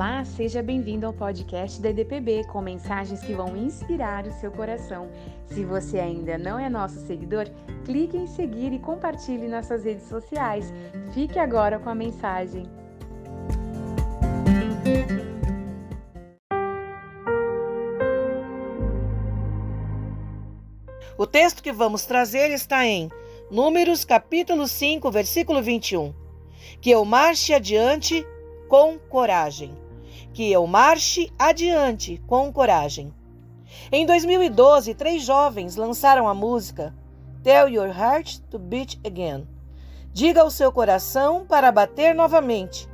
Olá, seja bem-vindo ao podcast da EDPB com mensagens que vão inspirar o seu coração. Se você ainda não é nosso seguidor, clique em seguir e compartilhe nas suas redes sociais. Fique agora com a mensagem. O texto que vamos trazer está em Números capítulo 5, versículo 21. Que eu marche adiante com coragem. Que eu marche adiante com coragem. Em 2012, três jovens lançaram a música Tell Your Heart to Beat Again. Diga ao seu coração para bater novamente.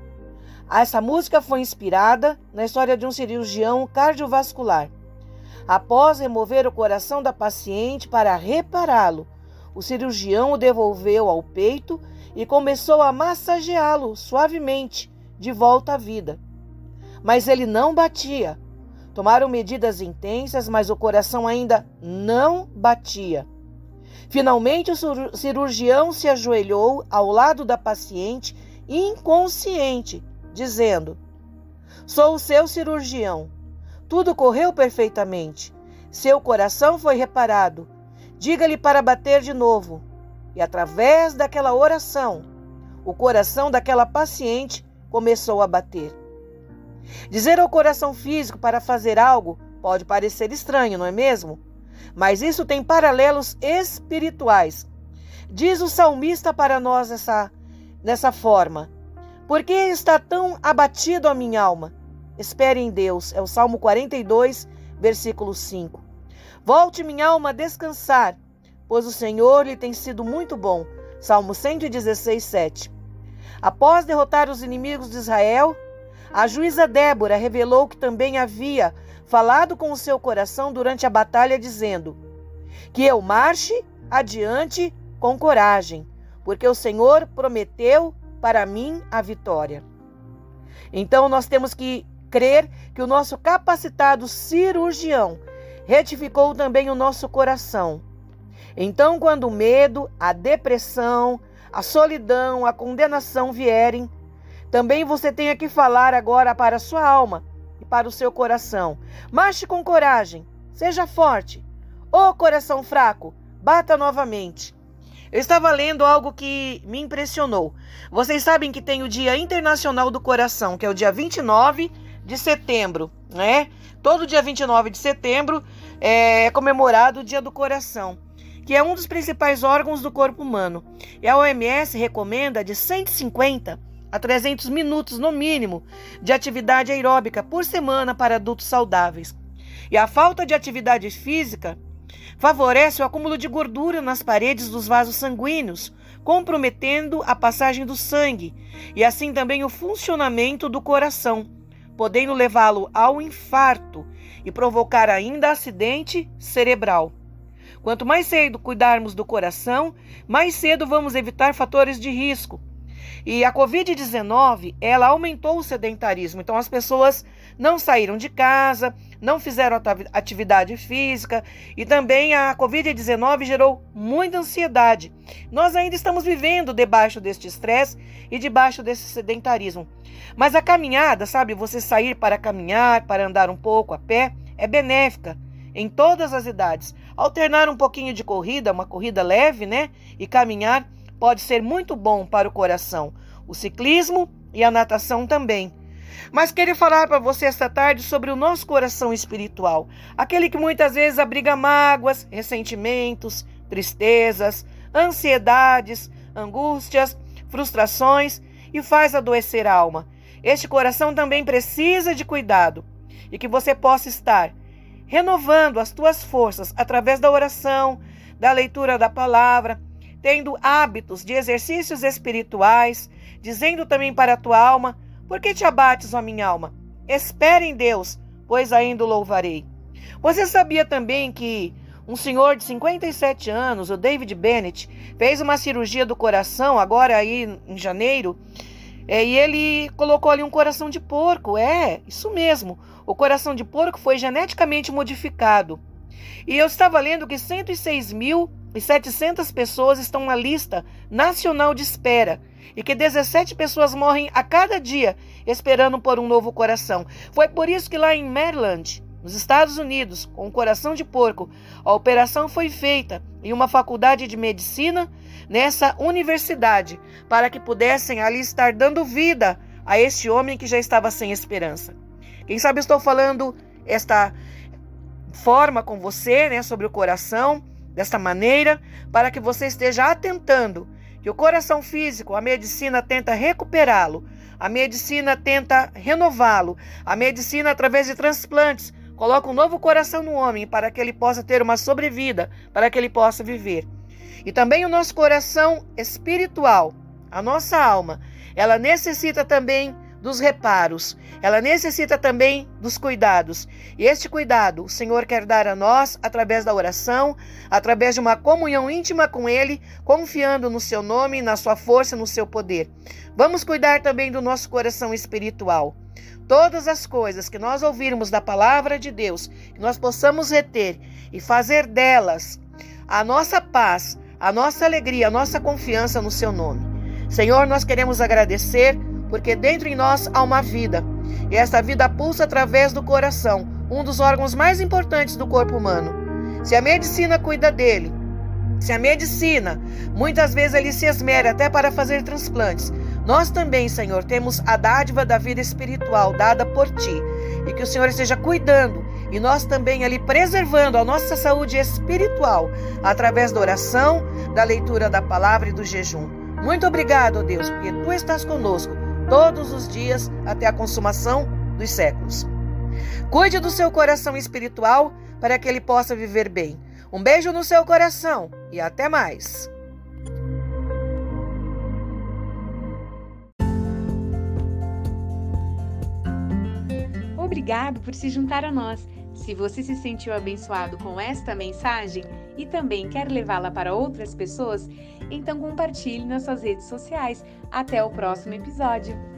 Essa música foi inspirada na história de um cirurgião cardiovascular. Após remover o coração da paciente para repará-lo, o cirurgião o devolveu ao peito e começou a massageá-lo suavemente, de volta à vida. Mas ele não batia. Tomaram medidas intensas, mas o coração ainda não batia. Finalmente, o cirurgião se ajoelhou ao lado da paciente, inconsciente, dizendo: Sou o seu cirurgião. Tudo correu perfeitamente. Seu coração foi reparado. Diga-lhe para bater de novo. E através daquela oração, o coração daquela paciente começou a bater. Dizer ao coração físico para fazer algo pode parecer estranho, não é mesmo? Mas isso tem paralelos espirituais. Diz o salmista para nós essa, nessa forma: Por que está tão abatido a minha alma? Espere em Deus. É o Salmo 42, versículo 5. Volte minha alma a descansar, pois o Senhor lhe tem sido muito bom. Salmo 116, 7. Após derrotar os inimigos de Israel, a juíza Débora revelou que também havia falado com o seu coração durante a batalha, dizendo: Que eu marche adiante com coragem, porque o Senhor prometeu para mim a vitória. Então nós temos que crer que o nosso capacitado cirurgião retificou também o nosso coração. Então, quando o medo, a depressão, a solidão, a condenação vierem, também você tenha que falar agora para a sua alma e para o seu coração. Marche com coragem, seja forte. Ô oh, coração fraco, bata novamente. Eu estava lendo algo que me impressionou. Vocês sabem que tem o Dia Internacional do Coração, que é o dia 29 de setembro, né? Todo dia 29 de setembro é comemorado o Dia do Coração que é um dos principais órgãos do corpo humano. E a OMS recomenda de 150 a 300 minutos no mínimo de atividade aeróbica por semana para adultos saudáveis. E a falta de atividade física favorece o acúmulo de gordura nas paredes dos vasos sanguíneos, comprometendo a passagem do sangue e assim também o funcionamento do coração, podendo levá-lo ao infarto e provocar ainda acidente cerebral. Quanto mais cedo cuidarmos do coração, mais cedo vamos evitar fatores de risco. E a Covid-19, ela aumentou o sedentarismo. Então as pessoas não saíram de casa, não fizeram atividade física e também a Covid-19 gerou muita ansiedade. Nós ainda estamos vivendo debaixo deste estresse e debaixo desse sedentarismo. Mas a caminhada, sabe, você sair para caminhar, para andar um pouco a pé, é benéfica em todas as idades. Alternar um pouquinho de corrida, uma corrida leve, né? E caminhar pode ser muito bom para o coração. O ciclismo e a natação também. Mas queria falar para você esta tarde sobre o nosso coração espiritual, aquele que muitas vezes abriga mágoas, ressentimentos, tristezas, ansiedades, angústias, frustrações e faz adoecer a alma. Este coração também precisa de cuidado e que você possa estar renovando as tuas forças através da oração, da leitura da palavra, tendo hábitos de exercícios espirituais, dizendo também para a tua alma: Por que te abates, ó minha alma? Espere em Deus, pois ainda o louvarei. Você sabia também que um senhor de 57 anos, o David Bennett, fez uma cirurgia do coração agora aí em janeiro, é, e ele colocou ali um coração de porco. É, isso mesmo. O coração de porco foi geneticamente modificado. E eu estava lendo que 106.700 pessoas estão na lista nacional de espera. e que 17 pessoas morrem a cada dia esperando por um novo coração. Foi por isso que lá em Maryland, nos Estados Unidos, com o coração de porco, a operação foi feita em uma faculdade de medicina nessa universidade, para que pudessem ali estar dando vida a este homem que já estava sem esperança. Quem sabe estou falando esta forma com você, né, sobre o coração, desta maneira, para que você esteja atentando que o coração físico, a medicina tenta recuperá-lo, a medicina tenta renová-lo, a medicina através de transplantes coloca um novo coração no homem para que ele possa ter uma sobrevida, para que ele possa viver. E também o nosso coração espiritual, a nossa alma, ela necessita também dos reparos, ela necessita também dos cuidados. E este cuidado o Senhor quer dar a nós através da oração, através de uma comunhão íntima com Ele, confiando no Seu nome, na Sua força, no Seu poder. Vamos cuidar também do nosso coração espiritual. Todas as coisas que nós ouvirmos da palavra de Deus, que nós possamos reter e fazer delas a nossa paz, a nossa alegria, a nossa confiança no Seu nome. Senhor, nós queremos agradecer porque dentro em nós há uma vida, e essa vida pulsa através do coração, um dos órgãos mais importantes do corpo humano. Se a medicina cuida dele, se a medicina muitas vezes ele se esmera até para fazer transplantes, nós também, Senhor, temos a dádiva da vida espiritual dada por ti, e que o Senhor esteja cuidando e nós também ali preservando a nossa saúde espiritual através da oração, da leitura da palavra e do jejum. Muito obrigado, Deus, porque tu estás conosco todos os dias até a consumação dos séculos. Cuide do seu coração espiritual para que ele possa viver bem. Um beijo no seu coração e até mais. Obrigado por se juntar a nós. Se você se sentiu abençoado com esta mensagem e também quer levá-la para outras pessoas, então compartilhe nas suas redes sociais. Até o próximo episódio!